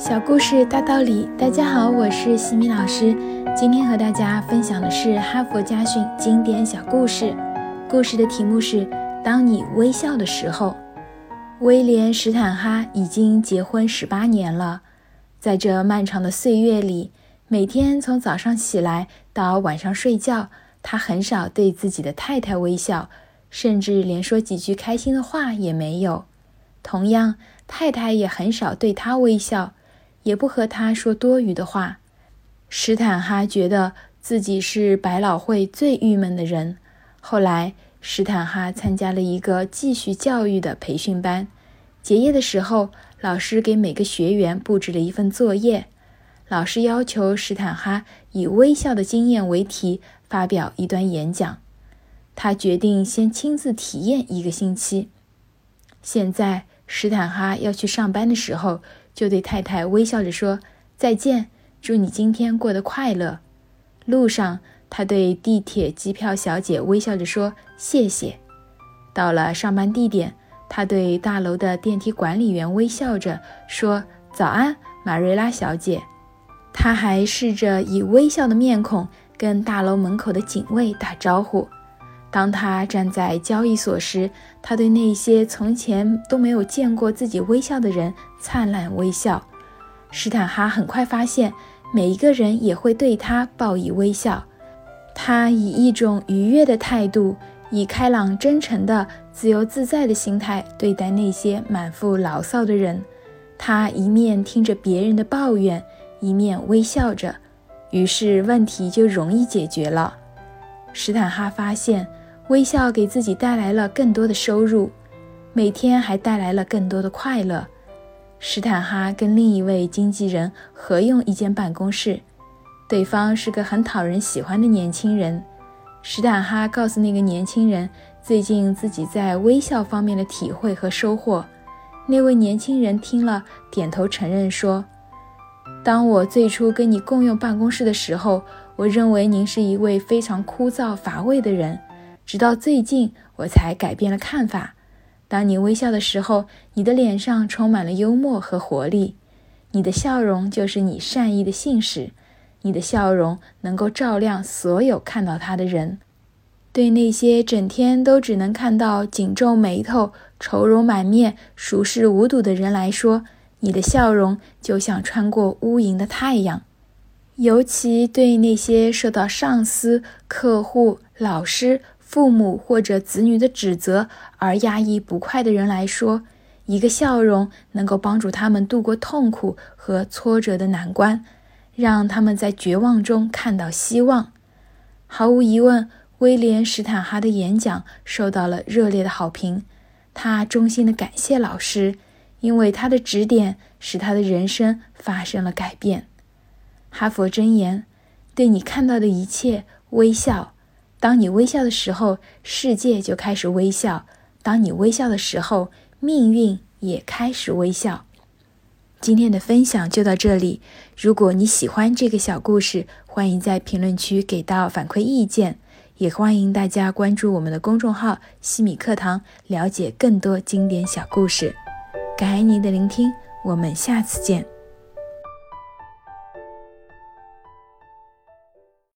小故事大道理，大家好，我是西米老师。今天和大家分享的是哈佛家训经典小故事。故事的题目是：当你微笑的时候。威廉·史坦哈已经结婚十八年了，在这漫长的岁月里，每天从早上起来到晚上睡觉，他很少对自己的太太微笑，甚至连说几句开心的话也没有。同样，太太也很少对他微笑。也不和他说多余的话。史坦哈觉得自己是百老汇最郁闷的人。后来，史坦哈参加了一个继续教育的培训班。结业的时候，老师给每个学员布置了一份作业。老师要求史坦哈以“微笑的经验”为题发表一段演讲。他决定先亲自体验一个星期。现在，史坦哈要去上班的时候。就对太太微笑着说再见，祝你今天过得快乐。路上，他对地铁机票小姐微笑着说谢谢。到了上班地点，他对大楼的电梯管理员微笑着说早安，马瑞拉小姐。他还试着以微笑的面孔跟大楼门口的警卫打招呼。当他站在交易所时，他对那些从前都没有见过自己微笑的人灿烂微笑。史坦哈很快发现，每一个人也会对他报以微笑。他以一种愉悦的态度，以开朗真诚的、自由自在的心态对待那些满腹牢骚的人。他一面听着别人的抱怨，一面微笑着，于是问题就容易解决了。史坦哈发现。微笑给自己带来了更多的收入，每天还带来了更多的快乐。史坦哈跟另一位经纪人合用一间办公室，对方是个很讨人喜欢的年轻人。史坦哈告诉那个年轻人最近自己在微笑方面的体会和收获。那位年轻人听了，点头承认说：“当我最初跟你共用办公室的时候，我认为您是一位非常枯燥乏味的人。”直到最近，我才改变了看法。当你微笑的时候，你的脸上充满了幽默和活力。你的笑容就是你善意的信使，你的笑容能够照亮所有看到它的人。对那些整天都只能看到紧皱眉头、愁容满面、熟视无睹的人来说，你的笑容就像穿过乌云的太阳。尤其对那些受到上司、客户、老师。父母或者子女的指责而压抑不快的人来说，一个笑容能够帮助他们度过痛苦和挫折的难关，让他们在绝望中看到希望。毫无疑问，威廉·史坦哈的演讲受到了热烈的好评。他衷心地感谢老师，因为他的指点使他的人生发生了改变。哈佛箴言：对你看到的一切微笑。当你微笑的时候，世界就开始微笑；当你微笑的时候，命运也开始微笑。今天的分享就到这里。如果你喜欢这个小故事，欢迎在评论区给到反馈意见，也欢迎大家关注我们的公众号“西米课堂”，了解更多经典小故事。感恩您的聆听，我们下次见。